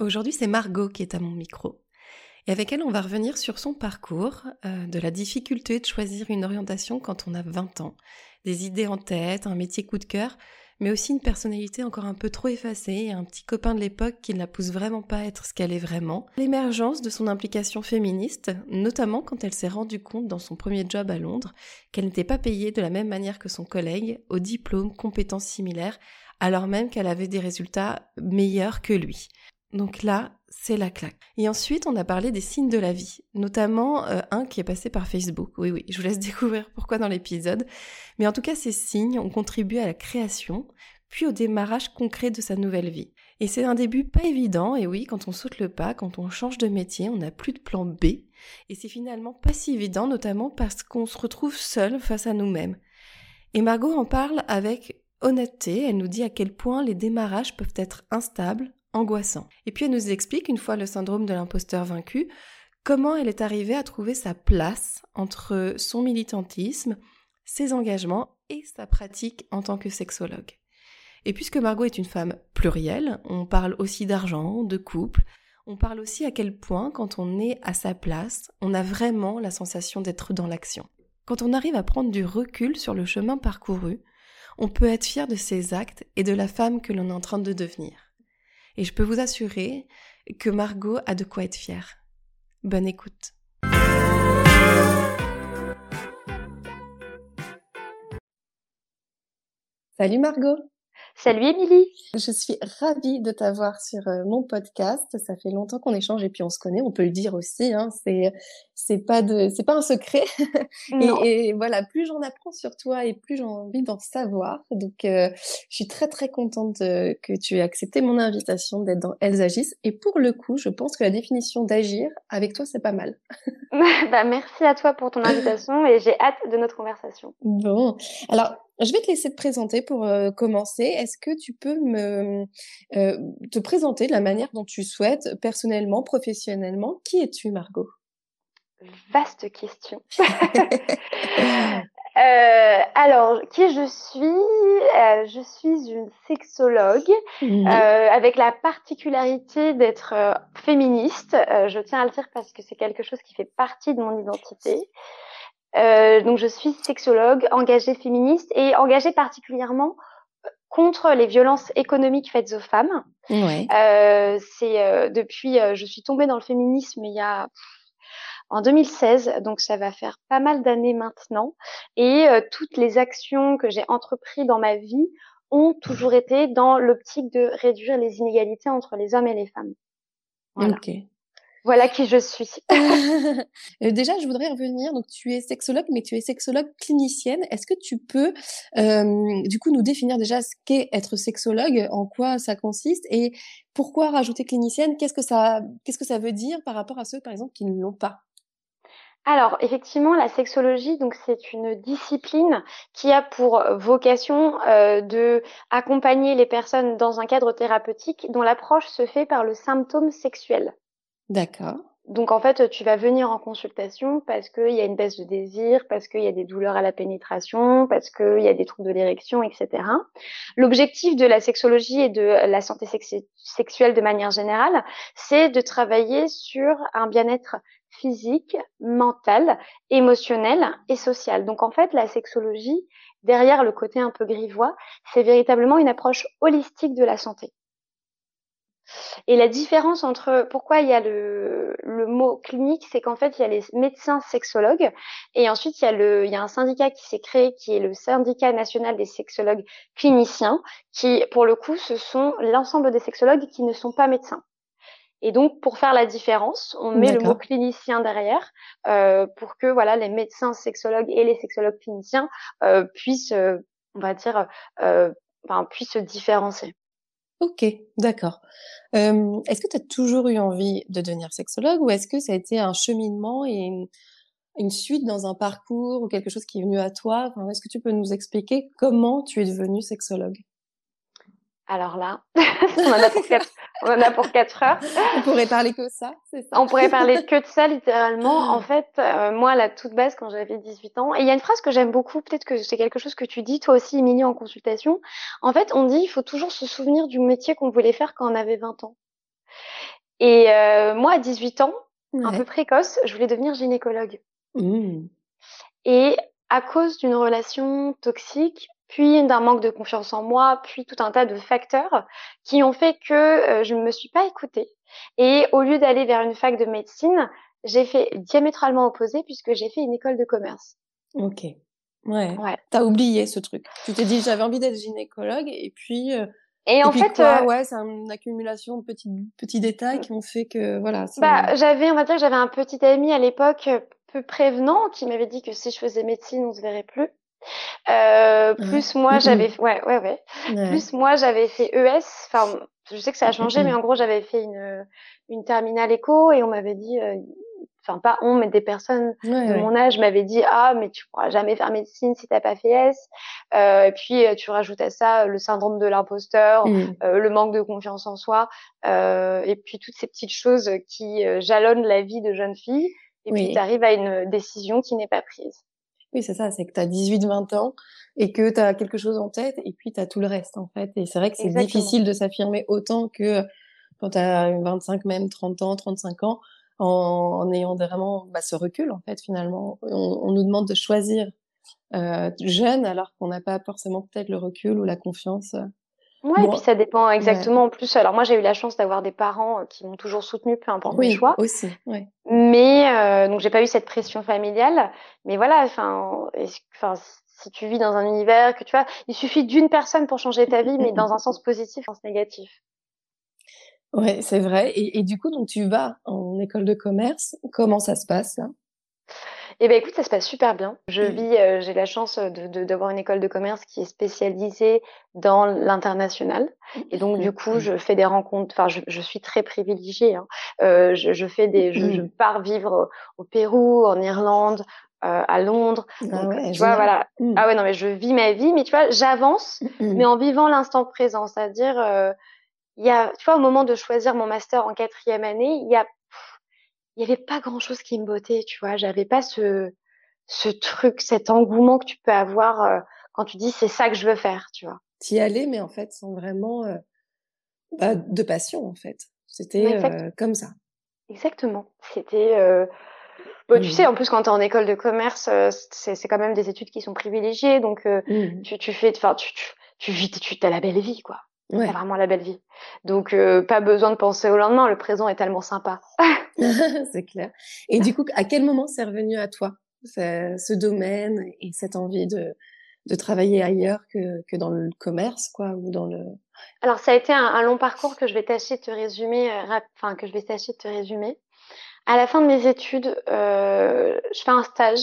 Aujourd'hui, c'est Margot qui est à mon micro. Et avec elle, on va revenir sur son parcours, euh, de la difficulté de choisir une orientation quand on a 20 ans, des idées en tête, un métier coup de cœur, mais aussi une personnalité encore un peu trop effacée et un petit copain de l'époque qui ne la pousse vraiment pas à être ce qu'elle est vraiment. L'émergence de son implication féministe, notamment quand elle s'est rendue compte dans son premier job à Londres qu'elle n'était pas payée de la même manière que son collègue, au diplôme, compétences similaires, alors même qu'elle avait des résultats meilleurs que lui. Donc là, c'est la claque. Et ensuite, on a parlé des signes de la vie, notamment euh, un qui est passé par Facebook. Oui, oui, je vous laisse découvrir pourquoi dans l'épisode. Mais en tout cas, ces signes ont contribué à la création, puis au démarrage concret de sa nouvelle vie. Et c'est un début pas évident, et oui, quand on saute le pas, quand on change de métier, on n'a plus de plan B. Et c'est finalement pas si évident, notamment parce qu'on se retrouve seul face à nous-mêmes. Et Margot en parle avec honnêteté, elle nous dit à quel point les démarrages peuvent être instables, angoissant. Et puis elle nous explique, une fois le syndrome de l'imposteur vaincu, comment elle est arrivée à trouver sa place entre son militantisme, ses engagements et sa pratique en tant que sexologue. Et puisque Margot est une femme plurielle, on parle aussi d'argent, de couple, on parle aussi à quel point, quand on est à sa place, on a vraiment la sensation d'être dans l'action. Quand on arrive à prendre du recul sur le chemin parcouru, on peut être fier de ses actes et de la femme que l'on est en train de devenir. Et je peux vous assurer que Margot a de quoi être fière. Bonne écoute. Salut Margot Salut Émilie. Je suis ravie de t'avoir sur euh, mon podcast. Ça fait longtemps qu'on échange et puis on se connaît, on peut le dire aussi. Hein. C'est c'est pas de c'est pas un secret. et, voilà, plus j'en apprends sur toi et plus j'ai envie d'en savoir. Donc euh, je suis très très contente que tu aies accepté mon invitation d'être dans Elles agissent. Et pour le coup, je pense que la définition d'agir avec toi c'est pas mal. bah merci à toi pour ton invitation et j'ai hâte de notre conversation. Bon, alors je vais te laisser te présenter pour euh, commencer. Est-ce que tu peux me euh, te présenter de la manière dont tu souhaites, personnellement, professionnellement? Qui es-tu, Margot? Vaste question. Euh, alors, qui je suis? Je suis une sexologue mmh avec la particularité d'être féministe. je tiens à le dire parce que c'est quelque chose qui fait partie de mon identité. Euh, donc je suis sexologue, engagée féministe et engagée particulièrement euh, contre les violences économiques faites aux femmes. Euh, c'est euh, depuis, je suis tombée dans le féminisme il y a en 2016, donc ça va faire pas mal d'années maintenant. Et toutes les actions que j'ai entreprises dans ma vie ont toujours été dans l'optique de réduire les inégalités entre les hommes et les femmes. Voilà. Ok. Voilà qui je suis. Euh, déjà, je voudrais revenir. Donc, tu es sexologue, mais tu es sexologue clinicienne. Est-ce que tu peux, euh, du coup, nous définir déjà ce qu'est être sexologue, en quoi ça consiste et pourquoi rajouter clinicienne? Qu'est-ce que ça, qu'est-ce que ça veut dire par rapport à ceux, par exemple, qui ne l'ont pas? Alors, effectivement, la sexologie, donc c'est une discipline qui a pour vocation euh, de accompagner les personnes dans un cadre thérapeutique dont l'approche se fait par le symptôme sexuel. D'accord. Donc en fait, tu vas venir en consultation parce qu'il y a une baisse de désir, parce qu'il y a des douleurs à la pénétration, parce qu'il y a des troubles de l'érection, etc. L'objectif de la sexologie et de la santé sexuelle de manière générale, c'est de travailler sur un bien-être physique, mental, émotionnel et social. Donc en fait, la sexologie, derrière le côté un peu grivois, c'est véritablement une approche holistique de la santé. Et la différence entre pourquoi il y a le, le mot clinique, c'est qu'en fait, il y a les médecins sexologues et ensuite il y a, le, il y a un syndicat qui s'est créé qui est le syndicat national des sexologues cliniciens qui, pour le coup, ce sont l'ensemble des sexologues qui ne sont pas médecins. Et donc, pour faire la différence, on met le mot clinicien derrière euh, pour que voilà les médecins sexologues et les sexologues cliniciens euh, puissent, euh, on va dire, euh, enfin, puissent se différencier. Ok, d'accord. est-ce que tu as toujours eu envie de devenir sexologue ou est-ce que ça a été un cheminement et une, suite dans un parcours ou quelque chose qui est venu à toi? Est-ce que tu peux nous expliquer comment tu es devenue sexologue? Alors là, on, en a pour quatre, on en a pour quatre heures. On pourrait parler que ça, c'est ça On pourrait parler que de ça, littéralement. En fait, euh, moi, à la toute base, quand j'avais 18 ans, et il y a une phrase que j'aime beaucoup, peut-être que c'est quelque chose que tu dis, toi aussi, Émilie, en consultation. En fait, on dit, il faut toujours se souvenir du métier qu'on voulait faire quand on avait 20 ans. Et euh, moi, à 18 ans, un peu précoce, je voulais devenir gynécologue. Mmh. Et à cause d'une relation toxique, puis d'un manque de confiance en moi, puis tout un tas de facteurs qui ont fait que euh, je ne me suis pas écoutée. Et au lieu d'aller vers une fac de médecine, j'ai fait diamétralement opposé puisque j'ai fait une école de commerce. Ok. Ouais. ouais. T'as oublié ce truc. Tu t'es dit j'avais envie d'être gynécologue et puis. Euh, et, en fait, quoi, euh, ouais, c'est une accumulation de petits petits détails qui ont fait que voilà. Bah, j'avais, on va dire que j'avais un petit ami à l'époque peu prévenant qui m'avait dit que si je faisais médecine, on se verrait plus. Euh, plus moi j'avais ouais, ouais ouais. Plus moi j'avais fait ES enfin je sais que ça a changé mais en gros j'avais fait une une terminale éco et on m'avait dit euh, enfin pas on mais des personnes de mon âge m'avaient dit ah mais tu pourras jamais faire médecine si t'as pas fait S. Euh, et puis euh, tu rajoutes à ça le syndrome de l'imposteur mmh. le manque de confiance en soi et puis toutes ces petites choses qui jalonnent la vie de jeune fille et puis tu arrives à une décision qui n'est pas prise oui, c'est ça, c'est que tu as 18-20 ans et que tu as quelque chose en tête et puis tu as tout le reste en fait. Et c'est vrai que c'est difficile de s'affirmer autant que quand tu as 25, même 30 ans, 35 ans, en, ayant vraiment bah, ce recul en fait finalement. On, nous demande de choisir euh, jeune alors qu'on n'a pas forcément peut-être le recul ou la confiance Ouais, et puis ça dépend exactement en plus. Alors moi j'ai eu la chance d'avoir des parents euh, qui m'ont toujours soutenu, peu importe oui, mes choix. aussi. Ouais. Mais euh, donc j'ai pas eu cette pression familiale. Mais voilà, enfin, enfin si tu vis dans un univers que tu vois, il suffit d'une personne pour changer ta vie, mais dans un sens positif, en sens négatif. Ouais, c'est vrai. Et, et, du coup, donc tu vas en école de commerce. Comment ça se passe là? Eh ben écoute, ça se passe super bien. Je mmh. vis, euh, j'ai la chance de d'avoir une école de commerce qui est spécialisée dans l'international. Et donc du coup, mmh. je fais des rencontres. Enfin, je, je suis très privilégiée. Hein. Euh, je, je, fais des, je, je, mmh. pars vivre au Pérou, en Irlande, euh, à Londres. Ah ouais, tu vois, voilà. Ah ouais, non, mais je vis ma vie, mais tu vois, j'avance, mais en vivant l'instant présent. C'est-à-dire, euh, il y a, tu vois, au moment de choisir mon master en quatrième année, il y a il y avait pas grand chose qui me bottait, tu vois. J'avais pas ce, ce truc, cet engouement que tu peux avoir euh, quand tu dis c'est ça que je veux faire, tu vois. T'y allais, mais en fait, sans vraiment euh, bah, de passion, en fait. C'était euh, comme ça. Exactement. C'était. Bon, Tu mmh. sais, en plus, quand tu es en école de commerce, c'est quand même des études qui sont privilégiées, donc mmh. tu, tu fais, enfin, tu, tu, tu vis, tu as la belle vie, quoi. Ouais. C'est vraiment la belle vie. Donc, euh, pas besoin de penser au lendemain. Le présent est tellement sympa. c'est clair. Et du coup, à quel moment c'est revenu à toi, ce domaine et cette envie de, de travailler ailleurs que, que dans le commerce, quoi, ou dans le. Alors, ça a été un, un long parcours que je vais tâcher de te résumer, euh, enfin, que je vais tâcher de te résumer. À la fin de mes études, euh, je fais un stage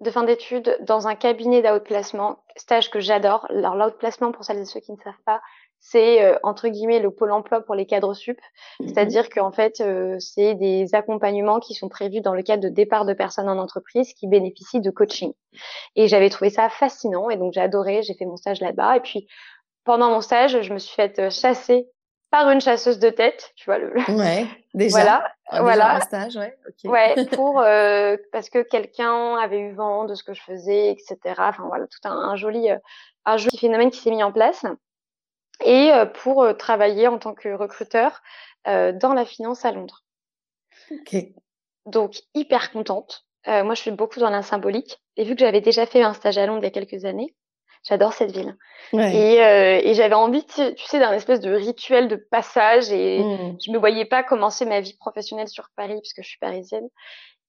de fin d'études dans un cabinet d'outplacement, stage que j'adore. Alors l'outplacement, pour celles et ceux qui ne savent pas, c'est euh, entre guillemets le pôle emploi pour les cadres sup, mhm. c'est-à-dire qu'en fait euh, c'est des accompagnements qui sont prévus dans le cadre de départ de personnes en entreprise qui bénéficient de coaching. Et j'avais trouvé ça fascinant et donc j'ai adoré, j'ai fait mon stage là-bas et puis pendant mon stage, je me suis faite euh, chasser par une chasseuse de tête, tu vois le. Ouais, déjà. Voilà, ah, voilà. Un stage, ouais. Ouais, pour parce que quelqu'un avait eu vent de ce que je faisais, etc. Enfin voilà, tout un, un joli, un joli phénomène qui s'est mis en place et euh, pour euh, travailler en tant que recruteur euh, dans la finance à Londres. Ok. Donc hyper contente. moi, je suis beaucoup dans la symbolique et vu que j'avais déjà fait un stage à Londres il y a quelques années, j'adore cette ville. Ouais. Et, euh, et j'avais envie, tu sais, d'un espèce de rituel de passage et mmh. je me voyais pas commencer ma vie professionnelle sur Paris puisque je suis parisienne.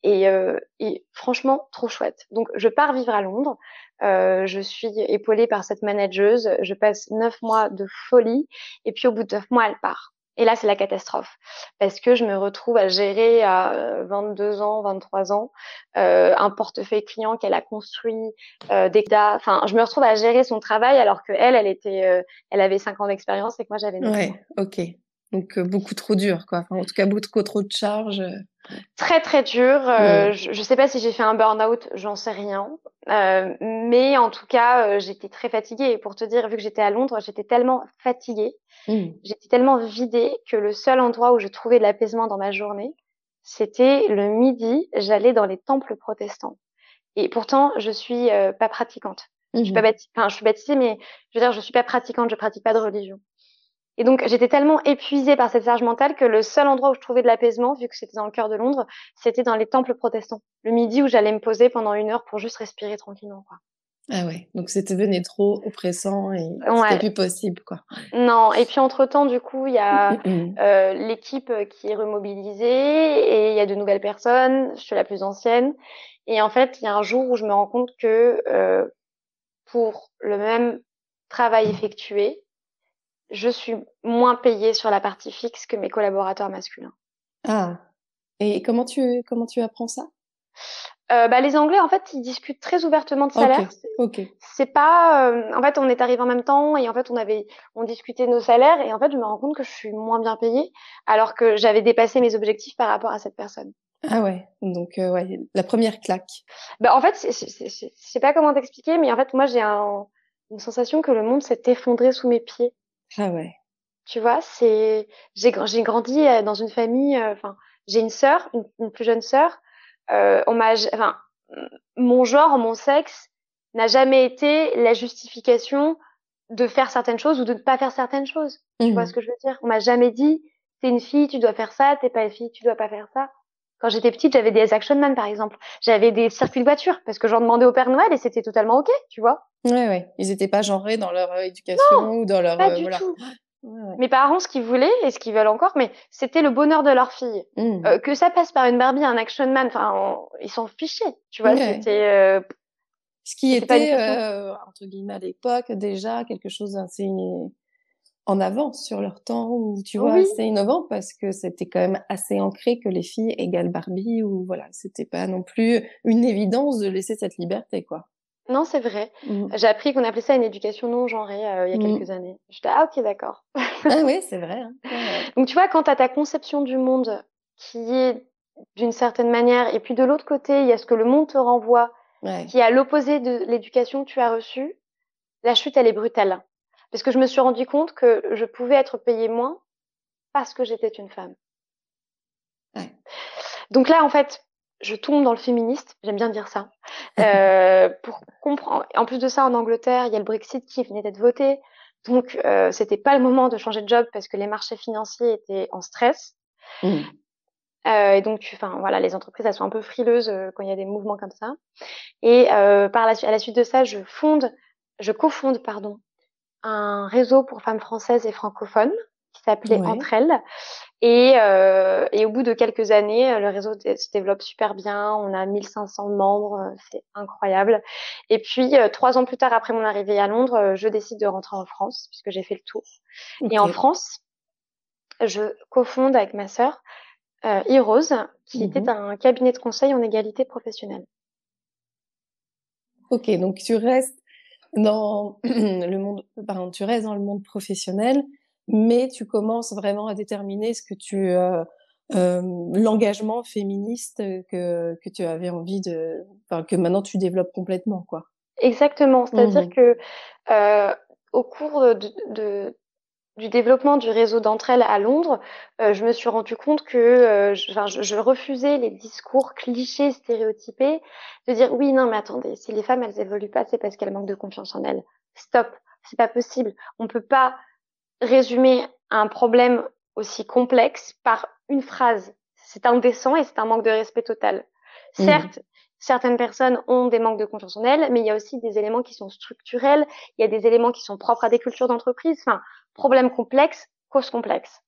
Et, euh, et, franchement, trop chouette. Donc, je pars vivre à Londres. Euh, je suis épaulée par cette manageuse. Je passe neuf mois de folie. Et puis, au bout de neuf mois, elle part. Et là, c'est la catastrophe parce que je me retrouve à gérer à 22 ans, 23 ans, euh, un portefeuille client qu'elle a construit, euh, des Enfin, je me retrouve à gérer son travail alors que elle, elle était, euh, elle avait 5 ans d'expérience et que moi j'avais 9 ouais, ok. Donc euh, beaucoup trop dur, quoi. en tout cas, beaucoup trop de charges. Très très dur. Euh, je, ne sais pas si j'ai fait un burn-out, j'en sais rien. Euh, mais en tout cas, j'étais très fatiguée. Et pour te dire, vu que j'étais à Londres, j'étais tellement fatiguée, mmh. j'étais tellement vidée que le seul endroit où je trouvais de l'apaisement dans ma journée, c'était le midi. J'allais dans les temples protestants. Et pourtant, je suis pas pratiquante. Je suis pas mmh. enfin, je suis baptisée, mais je veux dire, je suis pas pratiquante. Je pratique pas de religion. Et donc, j'étais tellement épuisée par cette charge mentale que le seul endroit où je trouvais de l'apaisement, vu que c'était dans le cœur de Londres, c'était dans les temples protestants. Le midi où j'allais me poser pendant une heure pour juste respirer tranquillement, quoi. Ah ouais, donc c'était devenu trop oppressant et c'était plus possible, quoi. Non, et puis entre-temps, du coup, il y a euh, l'équipe qui est remobilisée et il y a de nouvelles personnes, je suis la plus ancienne. Et en fait, il y a un jour où je me rends compte que euh, pour le même travail effectué, je suis moins payée sur la partie fixe que mes collaborateurs masculins. Ah. Et comment tu comment tu apprends ça? Euh, bah, les Anglais, en fait, ils discutent très ouvertement de salaire. Ok. C'est pas, euh, en fait, on est arrivé en même temps et en fait, on avait, on discutait nos salaires et en fait, je me rends compte que je suis moins bien payée alors que j'avais dépassé mes objectifs par rapport à cette personne. Ah ouais, donc euh, ouais, la première claque. Bah en fait, je sais pas comment t'expliquer, mais en fait, moi, j'ai un, une sensation que le monde s'est effondré sous mes pieds. Ah ouais. Tu vois, c'est j'ai j'ai grandi euh, dans une famille. Euh, enfin, j'ai une sœur, une, plus jeune sœur. Euh, on m'a, enfin, mon genre, mon sexe n'a jamais été la justification de faire certaines choses ou de ne pas faire certaines choses. Tu vois mmh. ce que je veux dire? On m'a jamais dit t'es une fille, tu dois faire ça. T'es pas une fille, tu dois pas faire ça. Quand j'étais petite, j'avais des Action Man, par exemple. J'avais des circuits de voiture parce que j'en demandais au Père Noël et c'était totalement OK, tu vois. Ouais, ouais. Ils n'étaient pas genrés dans leur euh, éducation ou dans leur. Pas euh, du tout. Mes parents, ce qu'ils voulaient et ce qu'ils veulent encore, mais c'était le bonheur de leur fille. Mmh. Euh, que ça passe par une Barbie, un Action Man, enfin, ils s'en fichaient, tu vois. C'était. Ce qui était, entre guillemets, à l'époque, déjà quelque chose d'assez en avance sur leur temps ou tu vois c'est innovant parce que c'était quand même assez ancré que les filles égale Barbie ou voilà c'était pas non plus une évidence de laisser cette liberté quoi. Non, c'est vrai. Mmh. J'ai appris qu'on appelait ça une éducation non genrée euh, il y a mmh. quelques années. J'étais ah ok d'accord. ah oui, c'est vrai. Hein. Donc tu vois quand as ta conception du monde qui est d'une certaine manière et puis de l'autre côté, il y a ce que le monde te renvoie qui est à l'opposé de l'éducation que tu as reçue, la chute elle est brutale. Parce que je me suis rendu compte que je pouvais être payée moins parce que j'étais une femme. Donc là, en fait, je tombe dans le féministe, j'aime bien dire ça, euh, pour comprendre. En plus de ça, en Angleterre, il y a le Brexit qui venait d'être voté, donc euh, c'était pas le moment de changer de job parce que les marchés financiers étaient en stress. Mmh. Euh, et donc, enfin voilà, les entreprises elles sont un peu frileuses euh, quand il y a des mouvements comme ça. Et par la, à la suite de ça, je fonde, je cofonde pardon, un réseau pour femmes françaises et francophones qui s'appelait Entre elles. Et, euh, et, au bout de quelques années, le réseau se développe super bien. On a 1500 membres, c'est incroyable. Et puis, euh, trois ans plus tard, après mon arrivée à Londres, euh, je décide de rentrer en France puisque j'ai fait le tour. Et en France, je cofonde avec ma sœur euh, qui était mhm. un cabinet de conseil en égalité professionnelle. Ok, donc tu restes dans le monde, tu restes dans le monde professionnel, mais tu commences vraiment à déterminer ce que tu, euh, euh, l'engagement féministe que, que tu avais envie de, enfin, que maintenant tu développes complètement, quoi. Exactement. C'est-à-dire mmh que euh, au cours de, de, du développement du réseau d'entre elles à Londres, euh, je me suis rendu compte que euh, je, je, refusais les discours clichés, stéréotypés, de dire oui, non, mais attendez, si les femmes elles évoluent pas, c'est parce qu'elles manquent de confiance en elles. Stop, c'est pas possible. On peut pas résumer un problème aussi complexe par une phrase. C'est indécent et c'est un manque de respect total. Mmh. Certes, certaines personnes ont des manques de confiance en elles, mais il y a aussi des éléments qui sont structurels, il y a des éléments qui sont propres à des cultures d'entreprise. Enfin, problème complexe, cause complexe.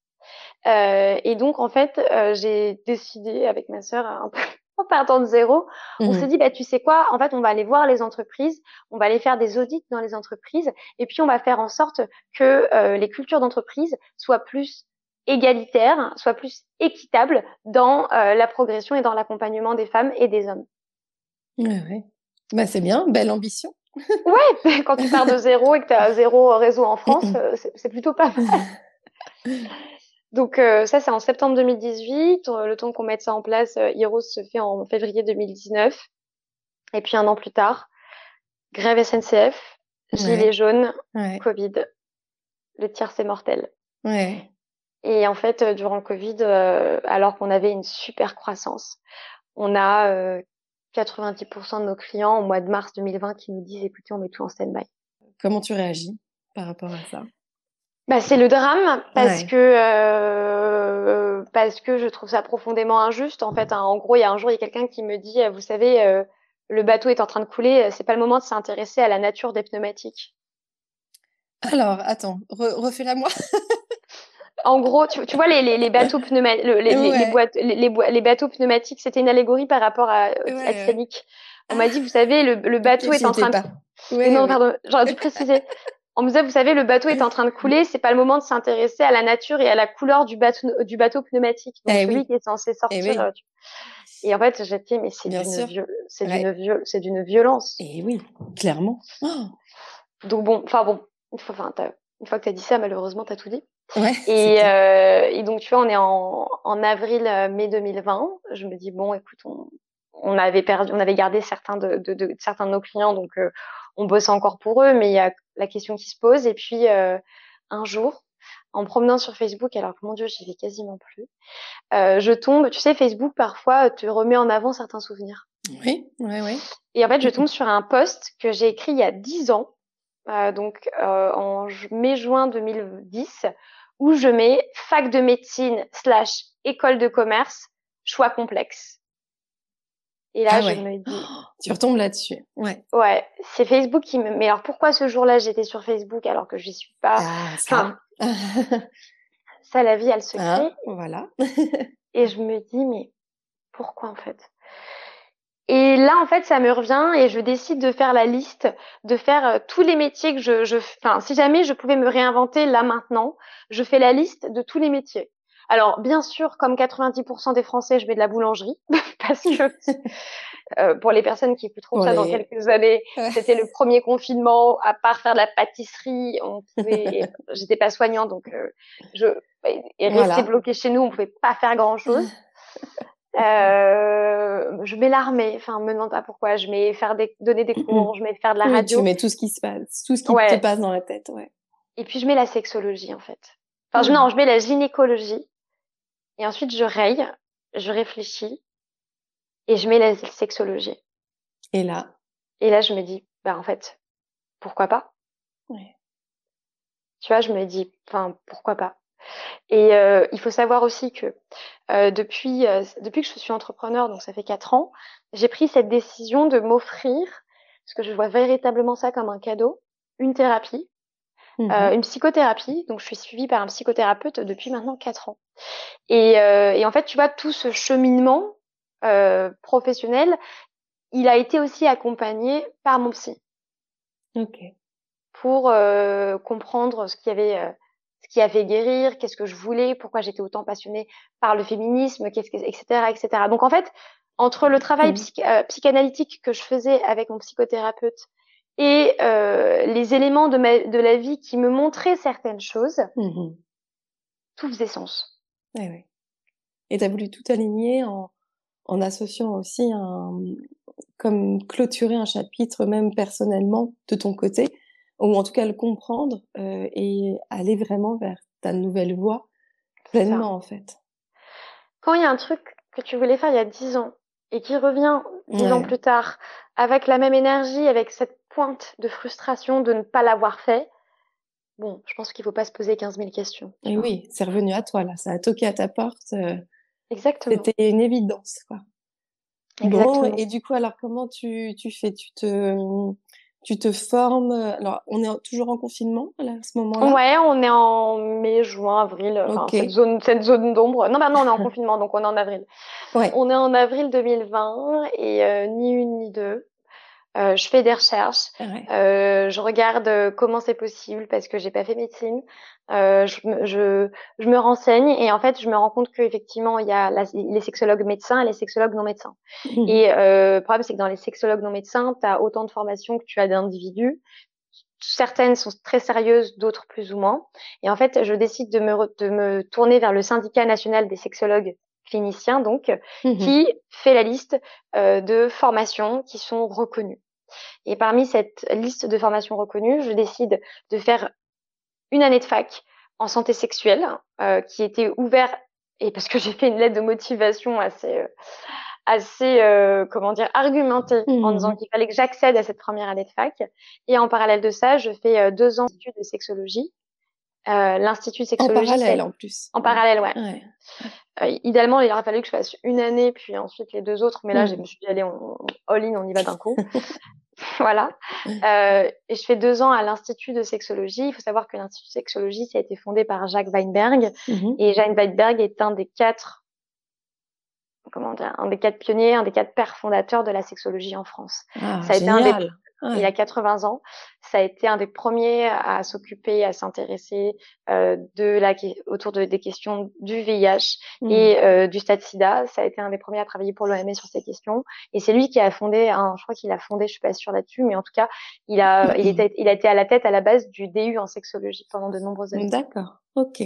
Euh, et donc, en fait, euh, j'ai décidé avec ma sœur, un peu en partant de zéro, on mmh. s'est dit, bah, tu sais quoi, en fait, on va aller voir les entreprises, on va aller faire des audits dans les entreprises, et puis on va faire en sorte que euh, les cultures d'entreprise soient plus égalitaire, soit plus équitable dans euh, la progression et dans l'accompagnement des femmes et des hommes. Ouais, ouais. Bah, c'est bien, belle ambition. Ouais, quand tu pars de zéro et que tu as zéro réseau en France, euh, c'est plutôt pas mal. Donc euh, ça, c'est en septembre 2018. Le temps qu'on mette ça en place, Heroes se fait en février 2019. Et puis un an plus tard, grève SNCF, gilet jaune, Covid. Le tiers, c'est mortel. Ouais. Et en fait, euh, durant le Covid, euh, alors qu'on avait une super croissance, on a 90% euh, de nos clients au mois de mars 2020 qui nous disent écoutez, on met tout en stand-by. Comment tu réagis par rapport à ça? Bah, c'est le drame parce que parce que je trouve ça profondément injuste. En fait, hein. en gros, il y a un jour, il y a quelqu'un qui me dit, vous savez, le bateau est en train de couler, c'est pas le moment de s'intéresser à la nature des pneumatiques. Alors, attends, refais-la moi. en gros, tu, vois, les, les, les bateaux pneumatiques, les, les, boîtes, les, bateaux pneumatiques, c'était une allégorie par rapport à, Titanic. On m'a dit, vous savez, le, le bateau est en train de. non, pardon, j'aurais dû préciser. On me disait, vous savez, le bateau est en train de couler, c'est pas le moment de s'intéresser à la nature et à la couleur du bateau, du bateau pneumatique. Donc, eh celui qui est censé sortir. Et, euh, et en fait, dit, mais c'est d'une, c'est d'une, c'est d'une violence. Et eh oui, clairement. Donc bon, enfin bon, une fois, enfin, une fois que tu as dit ça, malheureusement, tu as tout dit. et, euh, et, donc, tu vois, on est en, en avril, euh, mai 2020. Je me dis, bon, écoute, on, on avait perdu, on avait gardé certains de, de, de certains de nos clients, donc euh, on bosse encore pour eux, mais il y a la question qui se pose. Et puis, euh, un jour, en promenant sur Facebook, alors que mon Dieu, j'y vais quasiment plus, je tombe, tu sais, Facebook parfois te remet en avant certains souvenirs. Oui, oui, oui. Et en fait, je tombe sur un post que j'ai écrit il y a dix ans, donc euh, en mai-juin 2010, où je mets fac de médecine slash école de commerce, choix complexe. Et là, ah je me dis. tu retombes là-dessus. Ouais. Ouais. C'est Facebook qui me. Mais alors, pourquoi ce jour-là, j'étais sur Facebook alors que j'y suis pas? Ah, ça. ça, la vie, elle se ah, crée. voilà. et je me dis, mais pourquoi en fait? Et là, en fait, ça me revient et je décide de faire la liste, de faire euh, tous les métiers que je, je, enfin, si jamais je pouvais me réinventer là maintenant, je fais la liste de tous les métiers. Alors, bien sûr, comme 90% des Français, je mets de la boulangerie parce que euh, pour les personnes qui écouteront ça dans quelques années, c'était le premier confinement. À part faire de la pâtisserie, on pouvait. J'étais pas soignant, donc euh, je et rester bloqué chez nous, on pouvait pas faire grand chose. Euh, je mets l'armée, enfin, me demande pas pourquoi. Je mets faire des, donner des cours, je mets faire de la radio. Tu mets tout ce qui se passe, tout ce qui te passe dans la tête, ouais. Et puis je mets la sexologie en fait. Enfin, je, non, je mets la gynécologie et ensuite, je raye, je réfléchis et je mets la sexologie. Et là? Et là, je me dis, bah en fait, pourquoi pas? Ouais. Tu vois, je me dis, enfin, pourquoi pas? Et euh, il faut savoir aussi que euh, depuis, euh, depuis que je suis entrepreneur, donc ça fait quatre ans, j'ai pris cette décision de m'offrir, parce que je vois véritablement ça comme un cadeau, une thérapie mmh une psychothérapie. Donc, je suis suivie par un psychothérapeute depuis maintenant quatre ans. Et, et, en fait, tu vois, tout ce cheminement professionnel, il a été aussi accompagné par mon psy. Ok. Pour comprendre ce qui avait, euh, ce qui a fait guérir, qu'est-ce que je voulais, pourquoi j'étais autant passionnée par le féminisme, qu'est-ce que, etc., etc. Donc, en fait, entre le travail mmh. psychanalytique que je faisais avec mon psychothérapeute et euh, les éléments de, ma, de la vie qui me montraient certaines choses, mmh tout faisait sens. Et oui. Et tu as voulu tout aligner en, en associant aussi un, comme clôturer un chapitre même personnellement de ton côté, ou en tout cas le comprendre euh, et aller vraiment vers ta nouvelle voie pleinement en fait. Quand il y a un truc que tu voulais faire il y a dix ans et qui revient dix ans plus tard avec la même énergie, avec cette pointe de frustration de ne pas l'avoir fait, bon, je pense qu'il ne faut pas se poser 15 000 questions. Et oui, c'est revenu à toi, là, ça a toqué à ta porte. Euh, Exactement. C'était une évidence, quoi. Exactement. et du coup, alors comment tu, tu fais? Tu te tu te formes. Alors, on est toujours en confinement là, à ce moment-là? Ouais, on est en mai, juin, avril. Enfin, cette zone, cette zone d'ombre. Non, maintenant on est en confinement, donc on est en avril. Ouais. On est en avril 2020 et euh, ni une ni deux. Euh, je fais des recherches, ah euh, je regarde euh, comment c'est possible parce que j'ai pas fait médecine. Euh, je, je, je, me renseigne et en fait, je me rends compte qu'effectivement, il y a les sexologues médecins et les sexologues non médecins. Mmh. Et euh, le problème, c'est que dans les sexologues non médecins, tu as autant de formations que tu as d'individus. Certaines sont très sérieuses, d'autres plus ou moins. Et en fait, je décide de me, de me tourner vers le syndicat national des sexologues clinicien donc mmh qui fait la liste euh, de formations qui sont reconnues. Et parmi cette liste de formations reconnues, je décide de faire une année de fac en santé sexuelle euh, qui était ouverte et parce que j'ai fait une lettre de motivation assez euh, assez comment dire argumentée en mmh disant qu'il fallait que j'accède à cette première année de fac et en parallèle de ça je fais deux ans d'études de sexologie l'institut de sexologie. En parallèle, en plus. En parallèle, ouais. ouais. Euh, idéalement, il aurait fallu que je fasse une année, puis ensuite les deux autres. Mais là, je me suis dit, allez, on, all in, on y va d'un coup. voilà. Euh, et je fais deux ans à l'Institut de sexologie. Il faut savoir que l'Institut de sexologie, ça a été fondé par Jacques Weinberg. Mm-hmm. Et Jacques Weinberg est un des quatre, comment dire, un des quatre pionniers, un des quatre pères fondateurs de la sexologie en France. Ah, ça a été un des, il y a 80 ans. Ça a été un des premiers à s'occuper, à s'intéresser euh, de la autour de, des questions du VIH mmh. et euh, du stade SIDA. Ça a été un des premiers à travailler pour l'OMS sur ces questions. Et c'est lui qui a fondé, un, je crois qu'il a fondé, je suis pas sûre là-dessus, mais en tout cas, il a, il, était, il a été à la tête à la base du DU en sexologie pendant de nombreuses années. D'accord. Ok.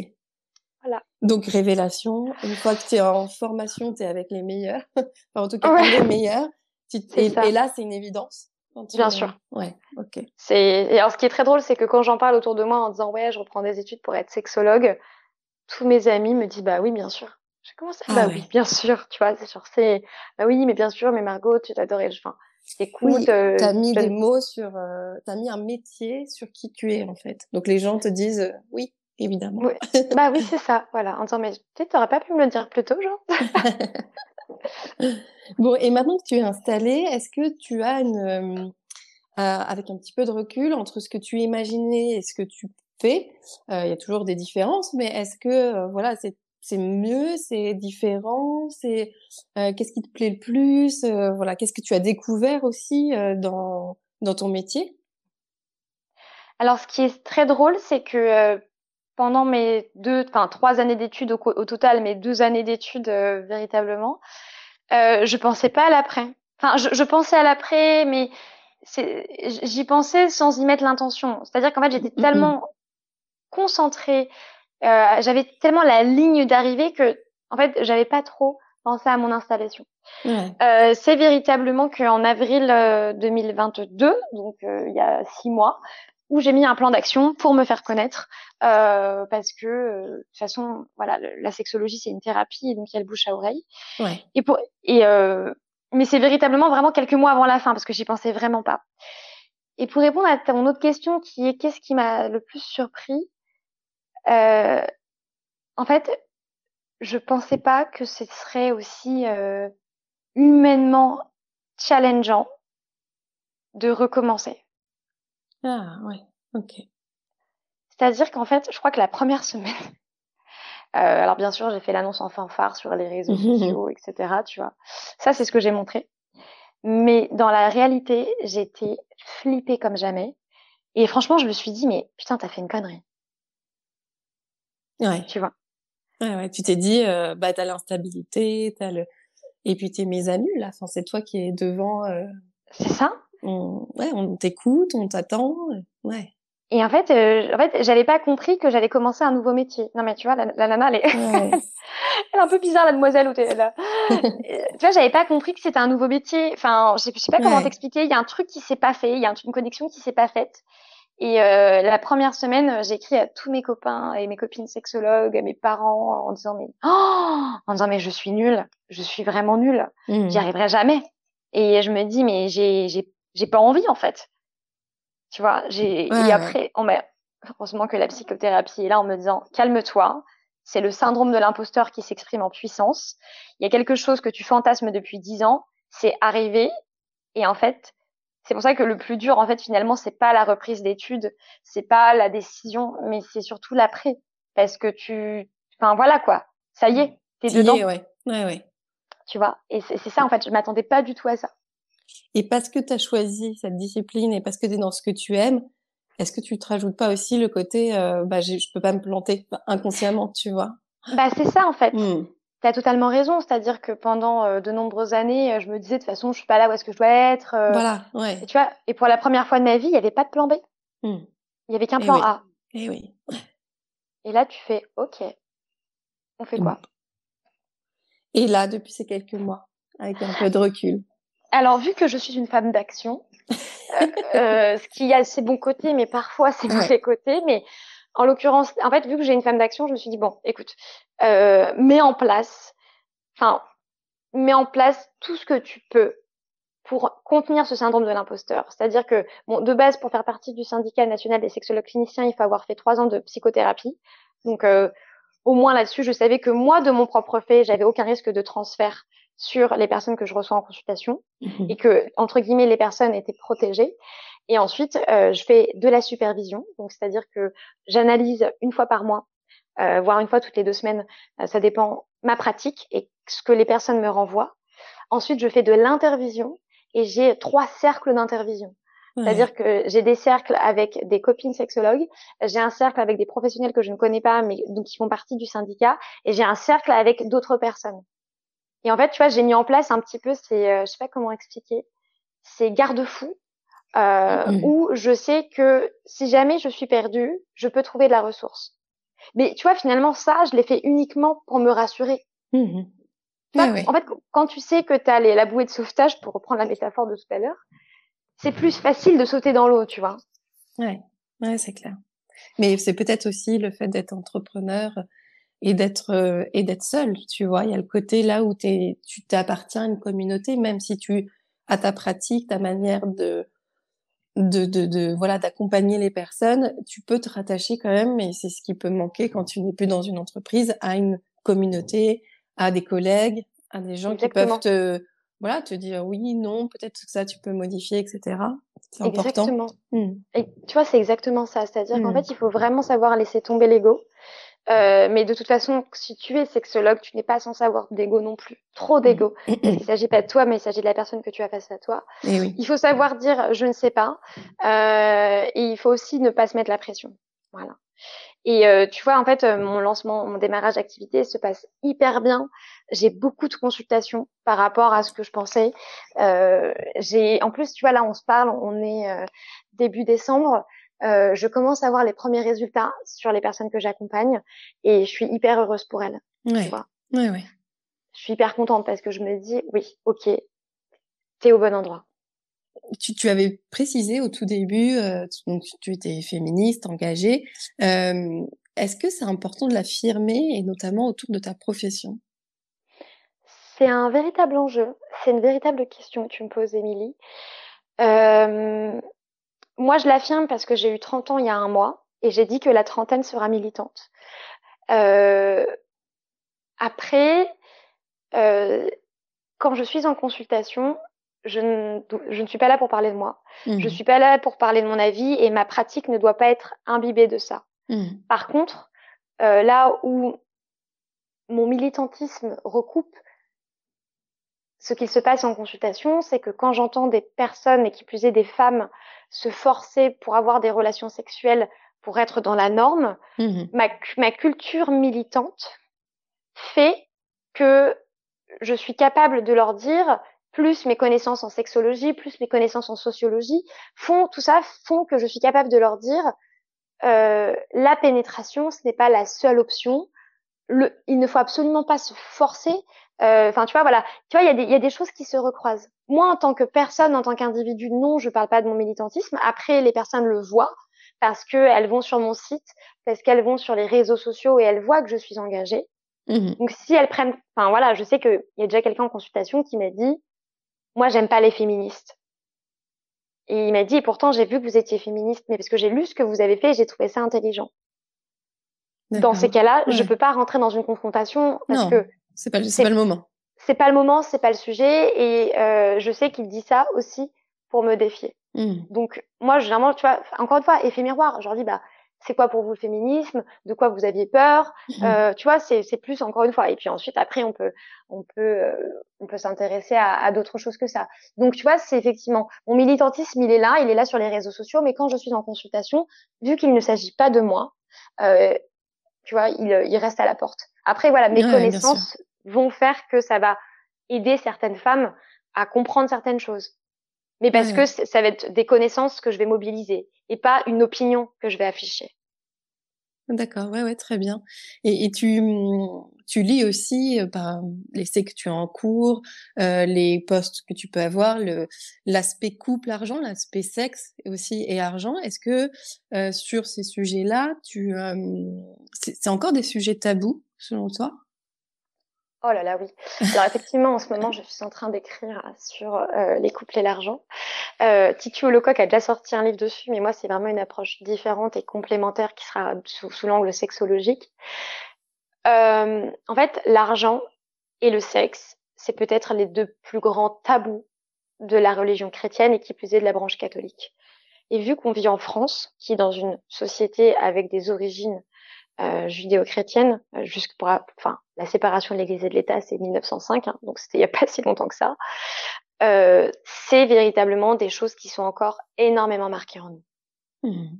Voilà. Donc révélation, une fois que tu es en formation, tu es avec les meilleurs, enfin, en tout cas les meilleurs. et, là, c'est une évidence. Bien sûr. Ouais, ok. C'est alors ce qui est très drôle, c'est que quand j'en parle autour de moi en disant ouais, je reprends des études pour être sexologue, tous mes amis me disent bah oui, bien sûr. J'ai commencé ah bah oui, bien sûr, tu vois, c'est genre c'est bah oui, mais bien sûr, mais Margot, tu t'adorais, enfin, écoute. Oui, euh, t'as mis des mots sur, euh, t'as mis un métier sur qui tu es en fait. Donc les gens te disent euh, oui, évidemment. Oui. bah oui, c'est ça, voilà. En disant mais tu t'aurais pas pu me le dire plus tôt, genre. bon, et maintenant que tu es installée, est-ce que tu as euh, euh, avec un petit peu de recul entre ce que tu imaginais et ce que tu fais, euh, il y a toujours des différences, mais est-ce que voilà, c'est c'est mieux, c'est différent, c'est qu'est-ce qui te plaît le plus, voilà, qu'est-ce que tu as découvert aussi dans dans ton métier? Alors, ce qui est très drôle, c'est que pendant mes deux, enfin trois années d'études au, total, mes deux années d'études euh, véritablement, euh, je pensais pas à l'après. Enfin, je, je, pensais à l'après, mais j'y pensais sans y mettre l'intention. C'est-à-dire qu'en fait, j'étais tellement concentrée, euh, j'avais tellement la ligne d'arrivée que, en fait, j'avais pas trop pensé à mon installation. Euh, c'est véritablement qu'en avril 2022, euh, donc il y a six mois, où j'ai mis un plan d'action pour me faire connaître euh, parce que euh, de toute façon voilà la sexologie c'est une thérapie et donc il y a le bouche à oreille. Ouais. et pour et euh, mais c'est véritablement vraiment quelques mois avant la fin parce que j'y pensais vraiment pas. Et pour répondre à ton autre question qui est qu'est-ce qui m'a le plus surpris en fait je pensais pas que ce serait aussi humainement challengeant de recommencer ah ouais, ok. C'est-à-dire qu'en fait, je crois que la première semaine, euh, alors bien sûr, j'ai fait l'annonce en fanfare sur les réseaux sociaux, etc. Tu vois, ça c'est ce que j'ai montré. Mais dans la réalité, j'étais flippée comme jamais. Et franchement, je me suis dit, mais putain, t'as fait une connerie. Ouais. Tu vois. Ouais, ouais. Tu t'es dit, euh, bah t'as l'instabilité, t'as le, et puis t'es mes amis là. Enfin, c'est toi qui es devant. Euh... C'est ça on, ouais, on t'écoute, on t'attend, ouais. Et en fait, euh, en fait, j'avais pas compris que j'allais commencer un nouveau métier. Non mais tu vois, la, nana, elle est, elle est un peu bizarre la demoiselle où t'es là. tu vois, j'avais pas compris que c'était un nouveau métier. Enfin, je sais, sais pas comment t'expliquer. Il y a un truc qui s'est pas fait, il y a une connexion qui s'est pas faite. Et euh, la première semaine, j'ai écrit à tous mes copains et mes copines sexologues, à mes parents, en disant mais, oh en disant mais je suis nulle, je suis vraiment nulle, mmh. j'y arriverai jamais. Et je me dis mais j'ai j'ai j'ai pas envie en fait. Tu vois, j'ai et après on m'a heureusement que la psychothérapie est là en me disant calme-toi, c'est le syndrome de l'imposteur qui s'exprime en puissance. Il y a quelque chose que tu fantasmes depuis dix ans, c'est arrivé et en fait, c'est pour ça que le plus dur en fait finalement c'est pas la reprise d'études, c'est pas la décision, mais c'est surtout l'après parce que tu enfin voilà quoi, ça y est, t'es dedans. ouais. Ouais ouais. Tu vois, et c'est ça en fait, je m'attendais pas du tout à ça. Et parce que tu as choisi cette discipline et parce que tu es dans ce que tu aimes, est-ce que tu te rajoutes pas aussi le côté euh, bah, je peux pas me planter inconsciemment, tu vois? Bah c'est ça en fait. Mmh. Tu as totalement raison, c'est-à-dire que pendant euh, de nombreuses années, euh, je me disais de toute façon, je suis pas là où est-ce que je dois être. voilà, ouais. Et tu vois, et pour la première fois de ma vie, il y avait pas de plan B. Mmh. Il y avait qu'un plan A. Et oui. Et là, tu fais OK. On fait quoi? Et là, depuis ces quelques mois, avec un peu de recul. Alors, vu que je suis une femme d'action, euh, euh, ce qui a ses bons côtés, mais parfois ses mauvais côtés, mais en l'occurrence, en fait, vu que j'ai une femme d'action, je me suis dit bon, écoute, euh, mets en place, enfin, mets en place tout ce que tu peux pour contenir ce syndrome de l'imposteur. C'est-à-dire que, bon, de base, pour faire partie du syndicat national des sexologues cliniciens, il faut avoir fait trois ans de psychothérapie. Donc, euh, au moins là-dessus, je savais que moi, de mon propre fait, j'avais aucun risque de transfert sur les personnes que je reçois en consultation mhm. et que entre guillemets les personnes étaient protégées. Et ensuite, euh, je fais de la supervision, donc c'est-à-dire que j'analyse une fois par mois, euh, voire une fois toutes les deux semaines, euh, ça dépend ma pratique et ce que les personnes me renvoient. Ensuite, je fais de l'intervision et j'ai trois cercles d'intervision. C'est-à-dire que j'ai des cercles avec des copines sexologues, j'ai un cercle avec des professionnels que je ne connais pas, mais donc qui font partie du syndicat, et j'ai un cercle avec d'autres personnes. Et en fait, tu vois, j'ai mis en place un petit peu ces, euh, je sais pas comment expliquer, ces garde-fous euh, mmh. où je sais que si jamais je suis perdue, je peux trouver de la ressource. Mais tu vois, finalement, ça, je l'ai fait uniquement pour me rassurer. Mmh. En fait, quand tu sais que tu as les, la bouée de sauvetage, pour reprendre la métaphore de tout à l'heure, c'est plus facile de sauter dans l'eau, tu vois. Ouais, ouais c'est clair. Mais c'est peut-être aussi le fait d'être entrepreneur et d'être euh, et d'être seul, tu vois. Il y a le côté là où es, tu t'appartiens à une communauté, même si tu as ta pratique, ta manière de de, de, de voilà d'accompagner les personnes, tu peux te rattacher quand même, et c'est ce qui peut manquer quand tu n'es plus dans une entreprise, à une communauté, à des collègues, à des gens qui peuvent te voilà te dire oui, non, peut-être que ça tu peux modifier, etc. C'est important. Exactement. Mmh. Et tu vois, c'est exactement ça. C'est-à-dire qu'en mmh. fait, il faut vraiment savoir laisser tomber l'ego. Euh, mais de toute façon, si tu es sexologue, tu n'es pas sans avoir d'ego non plus. Trop d'ego. Mm. Il ne s'agit pas de toi, mais il s'agit de la personne que tu as face à toi. Et oui. Il faut savoir dire je ne sais pas. Euh, et il faut aussi ne pas se mettre la pression. Voilà. Et euh, tu vois, en fait, euh, mon lancement, mon démarrage d'activité se passe hyper bien. J'ai beaucoup de consultations par rapport à ce que je pensais. Euh, j'ai, en plus, tu vois, là, on se parle, on est euh, début décembre. Euh, je commence à voir les premiers résultats sur les personnes que j'accompagne et je suis hyper heureuse pour elles. Ouais. ouais, ouais. Je suis hyper contente parce que je me dis, oui, ok, t'es au bon endroit. Tu, tu, avais précisé au tout début, euh, donc tu étais féministe, engagée. Euh, Est-ce que c'est important de l'affirmer et notamment autour de ta profession? C'est un véritable enjeu. C'est une véritable question que tu me poses, Émilie. Euh, moi, je l'affirme parce que j'ai eu 30 ans il y a un mois et j'ai dit que la trentaine sera militante. Euh, après, euh, quand je suis en consultation, je ne, je ne, suis pas là pour parler de moi. Je ne mmh. suis pas là pour parler de mon avis et ma pratique ne doit pas être imbibée de ça. Mmh. Par contre, euh, là où mon militantisme recoupe ce qu'il se passe en consultation, c'est que quand j'entends des personnes, et qui plus est des femmes, se forcer pour avoir des relations sexuelles pour être dans la norme, mmh ma, ma culture militante fait que je suis capable de leur dire, plus mes connaissances en sexologie, plus mes connaissances en sociologie, font tout ça font que je suis capable de leur dire, euh, la pénétration, ce n'est pas la seule option. Le, il ne faut absolument pas se forcer euh, enfin, tu vois, voilà. Tu vois, il y, a des, y a des choses qui se recroisent. Moi, en tant que personne, en tant qu'individu, non, je parle pas de mon militantisme. Après, les personnes le voient parce qu'elles vont sur mon site, parce qu'elles vont sur les réseaux sociaux et elles voient que je suis engagée. Mmh Donc, si elles prennent, enfin voilà, je sais qu'il y a déjà quelqu'un en consultation qui m'a dit, moi, j'aime pas les féministes. Et il m'a dit, et pourtant, j'ai vu que vous étiez féministe, mais parce que j'ai lu ce que vous avez fait, j'ai trouvé ça intelligent. Dans ces cas-là, je peux pas rentrer dans une confrontation parce que c'est pas, c'est pas le moment. C'est pas le moment, c'est pas le sujet. Et euh, je sais qu'il dit ça aussi pour me défier. Mmh. Donc, moi, généralement, tu vois, encore une fois, effet miroir, je leur dis, bah, c'est quoi pour vous le féminisme, de quoi vous aviez peur, mmh euh, tu vois, c'est c'est plus encore une fois. Et puis ensuite après on peut on peut euh, on peut s'intéresser à, à d'autres choses que ça. Donc tu vois, c'est effectivement mon militantisme, il est là, il est là sur les réseaux sociaux, mais quand je suis en consultation, vu qu'il ne s'agit pas de moi, euh, tu vois, il, il reste à la porte. Après voilà, mes connaissances vont faire que ça va aider certaines femmes à comprendre certaines choses. Mais parce que ça va être des connaissances que je vais mobiliser et pas une opinion que je vais afficher. D'accord, ouais, ouais, très bien. Et, et tu, tu lis aussi euh, par les essais que tu as en cours, euh, les postes que tu peux avoir, le l'aspect couple argent, l'aspect sexe aussi et argent. Est-ce que euh, sur ces sujets-là, tu euh, c'est encore des sujets tabous selon toi? Oh là là, oui. Alors effectivement, en ce moment, je suis en train d'écrire sur euh, les couples et l'argent. Euh, Titi Lecoq a déjà sorti un livre dessus, mais moi, c'est vraiment une approche différente et complémentaire qui sera sous, l'angle sexologique. Euh, en fait, l'argent et le sexe, c'est peut-être les deux plus grands tabous de la religion chrétienne et qui plus est de la branche catholique. Et vu qu'on vit en France, qui est dans une société avec des origines euh, judéo-chrétienne, euh, jusque pour, enfin, la séparation de l'Église et de l'État, c'est 1905, hein, donc c'était il n'y a pas si longtemps que ça. Euh, c'est véritablement des choses qui sont encore énormément marquées en nous. Mmh.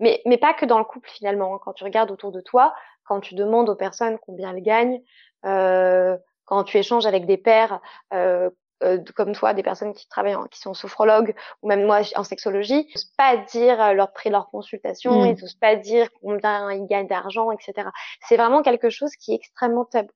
Mais, mais pas que dans le couple finalement. Hein. Quand tu regardes autour de toi, quand tu demandes aux personnes combien elles gagnent, euh, quand tu échanges avec des pères, euh, euh, comme toi, des personnes qui travaillent, qui sont sophrologues, ou même moi en sexologie, ils n'osent pas dire euh, leur prix de leur consultation, mmh. ils n'osent pas dire combien ils gagnent d'argent, etc. C'est vraiment quelque chose qui est extrêmement tabou.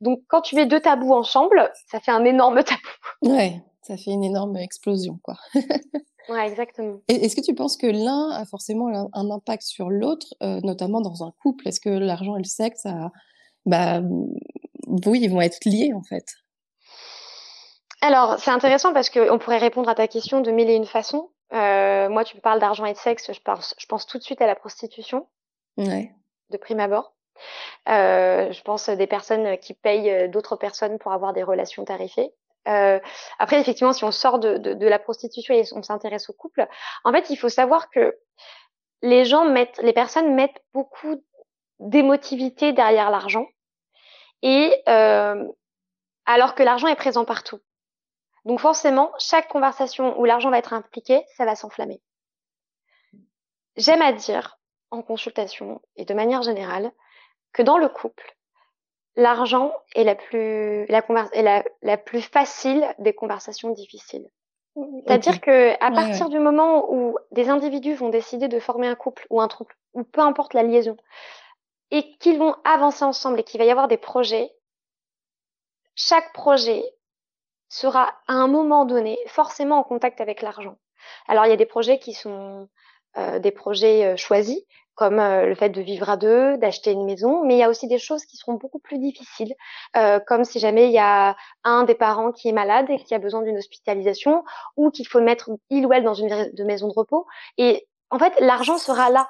Donc, quand tu mets deux tabous ensemble, ça fait un énorme tabou. Ouais, ça fait une énorme explosion, quoi. ouais, exactement. Est-ce que tu penses que l'un a forcément un impact sur l'autre, euh, notamment dans un couple? Est-ce que l'argent et le sexe, bah, oui, ils vont être liés, en fait? Alors, c'est intéressant parce qu'on pourrait répondre à ta question de mille et une façons. Euh, moi, tu me parles d'argent et de sexe, je pense, je pense tout de suite à la prostitution. Ouais. De prime abord. Euh, je pense des personnes qui payent euh, d'autres personnes pour avoir des relations tarifées. Euh, après, effectivement, si on sort de, de, de la prostitution et on s'intéresse au couple, en fait, il faut savoir que les gens mettent, les personnes mettent beaucoup d'émotivité derrière l'argent, et euh, alors que l'argent est présent partout. Donc forcément, chaque conversation où l'argent va être impliqué, ça va s'enflammer. J'aime à dire, en consultation et de manière générale, que dans le couple, l'argent est la plus, la, est la, plus facile des conversations difficiles. C'est-à-dire que à partir du moment où des individus vont décider de former un couple ou un trouble, ou peu importe la liaison, et qu'ils vont avancer ensemble et qu'il va y avoir des projets, chaque projet sera à un moment donné forcément en contact avec l'argent. Alors il y a des projets qui sont euh, des projets euh, choisis, comme euh, le fait de vivre à deux, d'acheter une maison, mais il y a aussi des choses qui seront beaucoup plus difficiles, comme si jamais il y a un des parents qui est malade et qui a besoin d'une hospitalisation, ou qu'il faut mettre il ou elle dans une maison de repos. Et en fait, l'argent sera là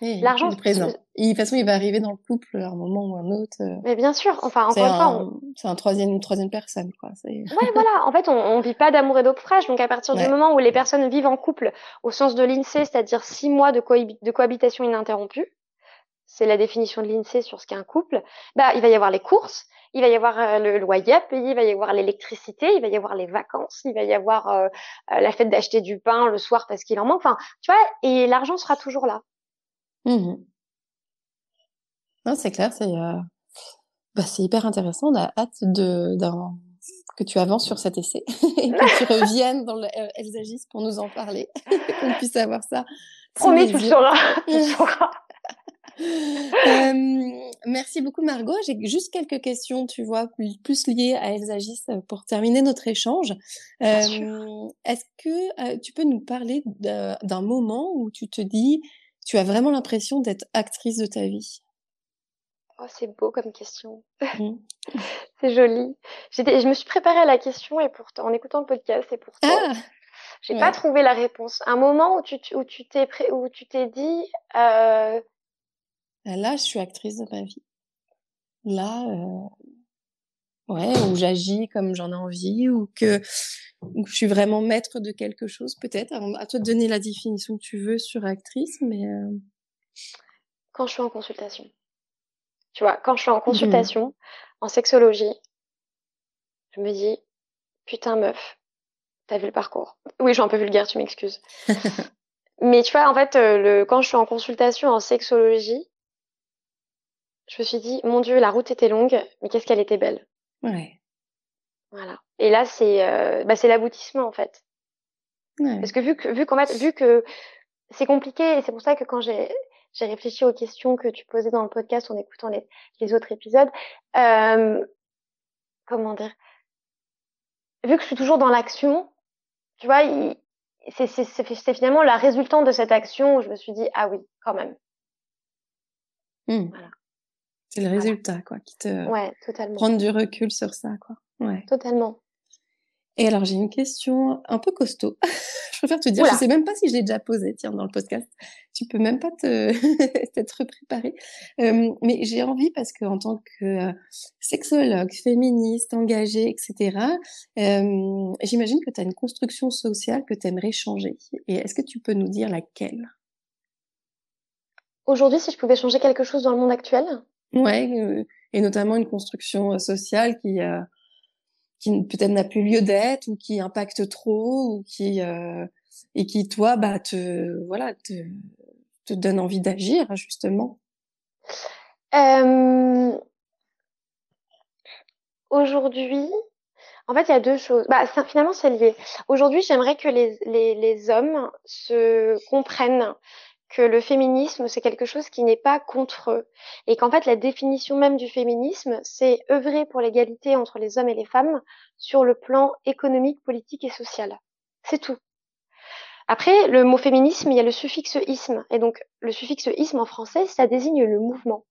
L'argent, présent. de toute façon, il va arriver dans le couple à un moment ou un autre. Euh. Mais bien sûr, enfin encore une fois, c'est un troisième, une troisième personne, quoi. Ouais, voilà. En fait, on, on vit pas d'amour et d'eau fraîche, donc à partir du moment où les personnes vivent en couple, au sens de l'Insee, c'est-à-dire six mois de, de cohabitation ininterrompue, c'est la définition de l'Insee sur ce qu'est un couple. Bah, il va y avoir les courses, il va y avoir euh, le loyer à payer, il va y avoir l'électricité, il va y avoir les vacances, il va y avoir euh, la fête d'acheter du pain le soir parce qu'il en manque. Enfin, tu vois, et l'argent sera toujours là. Mmh non, c'est clair, c'est euh, bah, c'est hyper intéressant. On a hâte de, que tu avances sur cet essai et que tu reviennes dans le euh, pour nous en parler, qu'on puisse avoir ça. Promis, tu le sauras. merci beaucoup Margot. J'ai juste quelques questions, tu vois, plus liées à Elsagis pour terminer notre échange. Est-ce que tu peux nous parler d'un moment où tu te dis tu as vraiment l'impression d'être actrice de ta vie? Oh, c'est beau comme question. Mmh. c'est joli. Je me suis préparée à la question et pourtant, en écoutant le podcast, et pourtant, ah j'ai pas trouvé la réponse. Un moment où tu où tu t'es où tu t'es dit. Euh... Là, je suis actrice de ma vie. Là, euh... Ouais, ou j'agis comme j'en ai envie, ou que, je suis vraiment maître de quelque chose, peut-être. À toi de donner la définition que tu veux sur actrice, mais. Euh quand je suis en consultation. Tu vois, quand je suis en mmh consultation, en sexologie, je me dis, putain, meuf, t'as vu le parcours. Oui, je suis un peu vulgaire, tu m'excuses. mais tu vois, en fait, euh, le, quand je suis en consultation en sexologie, je me suis dit, mon Dieu, la route était longue, mais qu'est-ce qu'elle était belle. Ouais. Voilà. Et là, c'est euh, bah, c'est l'aboutissement, en fait. Ouais. Parce que vu que, vu qu'en fait, vu que c'est compliqué, et c'est pour ça que quand j'ai j'ai réfléchi aux questions que tu posais dans le podcast en écoutant les, les autres épisodes, euh, comment dire Vu que je suis toujours dans l'action, tu vois, c'est finalement la résultante de cette action où je me suis dit, ah oui, quand même. Mmh. Voilà. C'est le résultat, quoi, qui te. Ouais, totalement. Prendre du recul sur ça, quoi. Ouais. Totalement. Et alors, j'ai une question un peu costaud. je préfère te dire, je sais même pas si je l'ai déjà posée, tiens, dans le podcast. Tu peux même pas te t'être préparé. Euh, mais j'ai envie parce que en tant que euh, sexologue, féministe, engagée, etc., euh, j'imagine que tu as une construction sociale que tu aimerais changer. Et est-ce que tu peux nous dire laquelle? Aujourd'hui, si je pouvais changer quelque chose dans le monde actuel? Ouais, euh, et notamment une construction euh, sociale qui qui peut-être n'a plus lieu d'être ou qui impacte trop ou qui euh, et qui toi bah te voilà te, donne envie d'agir justement. Euh... aujourd'hui en fait il y a deux choses. Bah finalement c'est lié. Aujourd'hui j'aimerais que les, les hommes se comprennent que le féminisme, c'est quelque chose qui n'est pas contre eux. Et qu'en fait, la définition même du féminisme, c'est œuvrer pour l'égalité entre les hommes et les femmes sur le plan économique, politique et social. C'est tout. Après, le mot féminisme, il y a le suffixe isme. Et donc, le suffixe isme en français, ça désigne le mouvement.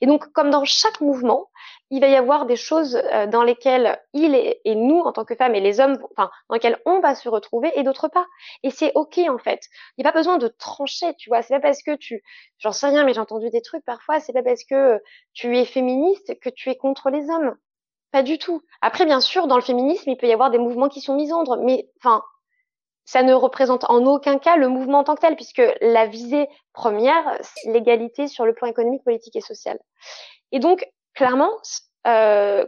Et donc, comme dans chaque mouvement, il va y avoir des choses euh, dans lesquelles il et, nous, en tant que femmes, et les hommes, enfin, dans lesquelles on va se retrouver, et d'autres pas. Et c'est ok en fait. Il n'y a pas besoin de trancher, tu vois. C'est pas parce que tu, j'en sais rien, mais j'ai entendu des trucs parfois. C'est pas parce que tu es féministe que tu es contre les hommes. Pas du tout. Après, bien sûr, dans le féminisme, il peut y avoir des mouvements qui sont misandres, mais enfin, ça ne représente en aucun cas le mouvement en tant que tel, puisque la visée première, c'est l'égalité sur le plan économique, politique et social. Et donc, clairement, euh,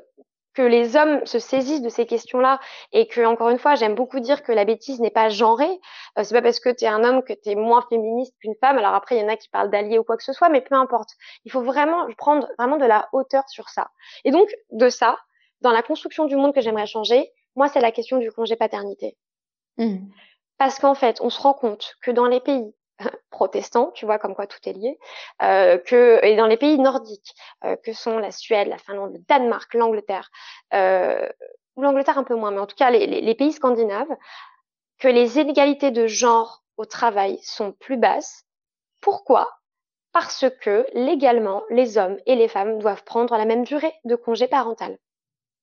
que les hommes se saisissent de ces questions-là et que, encore une fois, j'aime beaucoup dire que la bêtise n'est pas genrée. Euh, c'est pas parce que tu es un homme que tu es moins féministe qu'une femme. Alors après, il y en a qui parlent d'alliés ou quoi que ce soit, mais peu importe. Il faut vraiment prendre vraiment de la hauteur sur ça. Et donc, de ça, dans la construction du monde que j'aimerais changer, moi, c'est la question du congé paternité. Mmh. Parce qu'en fait, on se rend compte que dans les pays protestants, tu vois, comme quoi tout est lié, euh, que et dans les pays nordiques, euh, que sont la Suède, la Finlande, le Danemark, l'Angleterre, euh, ou l'Angleterre un peu moins, mais en tout cas les, les, pays scandinaves, que les inégalités de genre au travail sont plus basses. Pourquoi? Parce que légalement, les hommes et les femmes doivent prendre la même durée de congé parental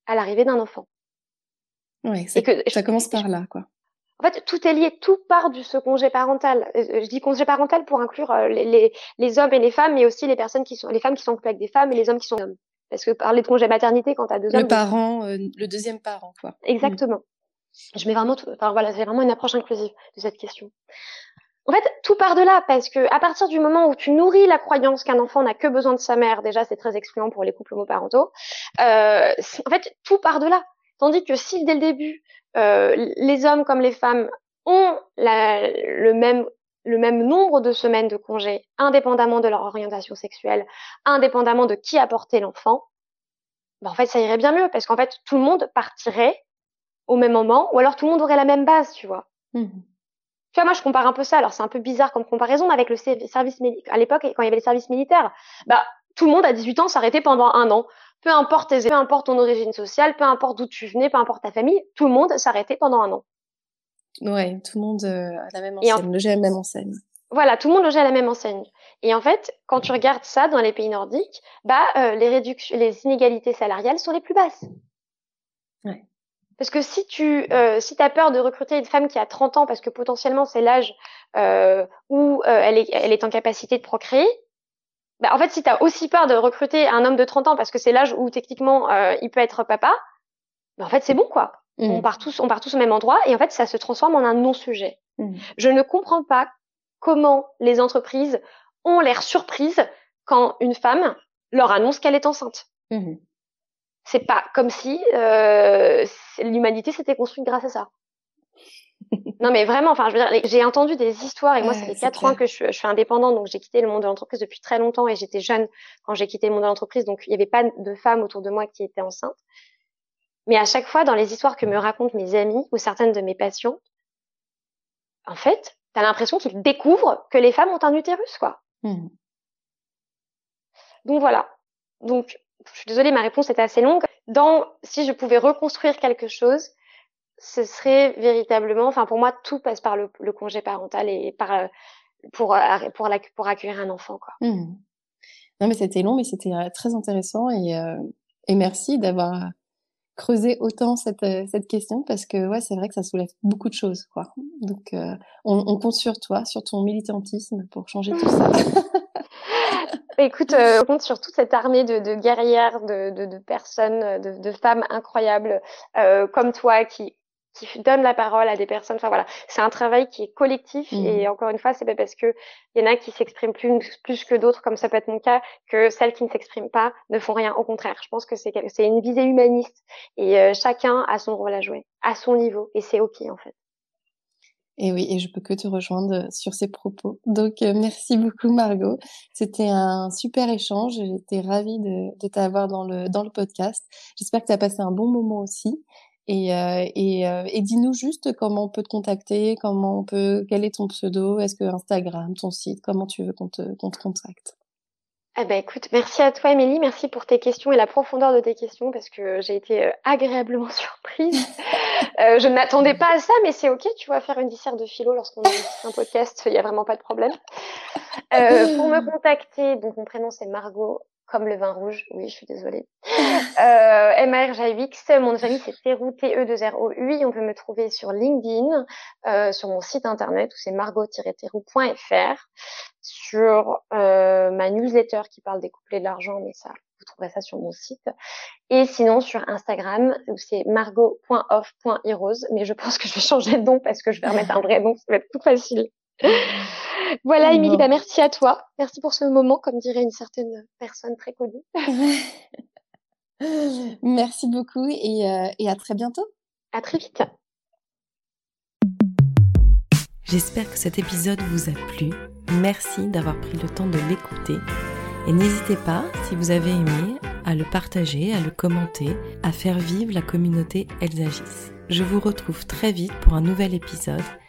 à l'arrivée d'un enfant. Oui, que, ça commence par là, quoi. En fait, tout est lié, tout part du ce congé parental. Euh, je dis congé parental pour inclure euh, les, les, les, hommes et les femmes, mais aussi les personnes qui sont les femmes qui sont avec des femmes et les hommes qui sont hommes. Parce que parler de congé maternité quand t'as deux hommes. Le parent, euh, le deuxième parent, quoi. Exactement. Je mets vraiment, tout, enfin voilà, c'est vraiment une approche inclusive de cette question. En fait, tout part de là parce que à partir du moment où tu nourris la croyance qu'un enfant n'a que besoin de sa mère, déjà c'est très excluant pour les couples homoparentaux. Euh, en fait, tout part de là. Tandis que si dès le début euh, les hommes comme les femmes ont le même le même nombre de semaines de congé, indépendamment de leur orientation sexuelle, indépendamment de qui a porté l'enfant, ben en fait, ça irait bien mieux parce qu'en fait, tout le monde partirait au même moment, ou alors tout le monde aurait la même base, tu vois. Mmh. Tu vois, moi, je compare un peu ça. Alors, c'est un peu bizarre comme comparaison, mais avec le service à l'époque, quand il y avait les services militaires, bah, tout le monde à 18 ans s'arrêtait pendant un an peu importe tes, peu importe ton origine sociale, peu importe d'où tu venais, peu importe ta famille, tout le monde s'arrêtait pendant un an. Ouais, tout le monde euh, à la même enseigne, logeait à la même enseigne. Voilà, tout le monde logeait à la même enseigne. Et en fait, quand tu regardes ça dans les pays nordiques, bah euh, les réductions, les inégalités salariales sont les plus basses. Ouais. Parce que si tu euh, si as peur de recruter une femme qui a 30 ans parce que potentiellement c'est l'âge euh, où elle, est, elle est en capacité de procréer, bah, en fait, si tu as aussi peur de recruter un homme de 30 ans parce que c'est l'âge où techniquement euh, il peut être papa, bah, en fait, c'est bon quoi. Mmh. On part tous, on part tous au même endroit et en fait, ça se transforme en un non-sujet. Mmh. Je ne comprends pas comment les entreprises ont l'air surprises quand une femme leur annonce qu'elle est enceinte. Mmh. C'est pas comme si euh, l'humanité s'était construite grâce à ça. Non mais vraiment, enfin, je veux dire, j'ai entendu des histoires et moi, ça fait quatre ans que je, je, suis indépendante, donc j'ai quitté le monde de l'entreprise depuis très longtemps et j'étais jeune quand j'ai quitté le monde de l'entreprise, donc il n'y avait pas de femmes autour de moi qui étaient enceintes. Mais à chaque fois, dans les histoires que me racontent mes amis ou certaines de mes patients, en fait, tu as l'impression qu'ils découvrent que les femmes ont un utérus, quoi. Mmh. Donc voilà. Donc, je suis désolée, ma réponse était assez longue. Dans, si je pouvais reconstruire quelque chose, ce serait véritablement, enfin pour moi, tout passe par le, congé parental et par euh, pour euh, pour la, pour accueillir un enfant quoi. Mmh. Non mais c'était long, mais c'était euh, très intéressant et et merci d'avoir creusé autant cette cette question parce que ouais c'est vrai que ça soulève beaucoup de choses quoi. Donc on, on compte sur toi, sur ton militantisme pour changer tout ça. Écoute, on compte sur toute cette armée de, de guerrières, de, de, de personnes, de, femmes incroyables comme toi qui qui donne la parole à des personnes. Enfin voilà, c'est un travail qui est collectif mmh. et encore une fois, c'est pas parce que il y en a qui s'expriment plus plus que d'autres, comme ça peut être mon cas, que celles qui ne s'expriment pas ne font rien. Au contraire, je pense que c'est c'est une visée humaniste et euh, chacun a son rôle à jouer, à son niveau et c'est ok en fait. Et oui, et je peux que te rejoindre sur ces propos. Donc, euh, merci beaucoup, Margot. C'était un super échange. J'étais ravie de, de t'avoir dans le, dans le podcast. J'espère que tu as passé un bon moment aussi. Et, euh, et, euh, et dis-nous juste comment on peut te contacter, comment on peut, quel est ton pseudo, est-ce que Instagram, ton site, comment tu veux qu'on te, qu'on te contacte? Eh ben écoute, merci à toi Émilie, merci pour tes questions et la profondeur de tes questions parce que j'ai été euh, agréablement surprise. euh, je ne m'attendais pas à ça, mais c'est ok, tu vas faire une dissert de philo lorsqu'on a un podcast, il n'y a vraiment pas de problème. Euh, pour me contacter, donc mon prénom c'est Margot comme le vin rouge. Oui, je suis désolée. euh, M-A-R-J-X. Mon famille, c'est Terou, T-E-2-R-O-U. On peut me trouver sur LinkedIn, euh, sur mon site internet où c'est margot-terou.fr, sur euh, ma newsletter qui parle des couplets de l'argent, mais ça, vous trouverez ça sur mon site. Et sinon, sur Instagram, où c'est margot.off.heroes. Mais je pense que je vais changer de nom parce que je vais remettre un vrai nom, ça va être tout facile. Voilà, Émilie, bah, merci à toi. Merci pour ce moment, comme dirait une certaine personne très connue. merci beaucoup et, euh, et à très bientôt. À très vite. J'espère que cet épisode vous a plu. Merci d'avoir pris le temps de l'écouter. Et n'hésitez pas, si vous avez aimé, à le partager, à le commenter, à faire vivre la communauté Elsagis. Je vous retrouve très vite pour un nouvel épisode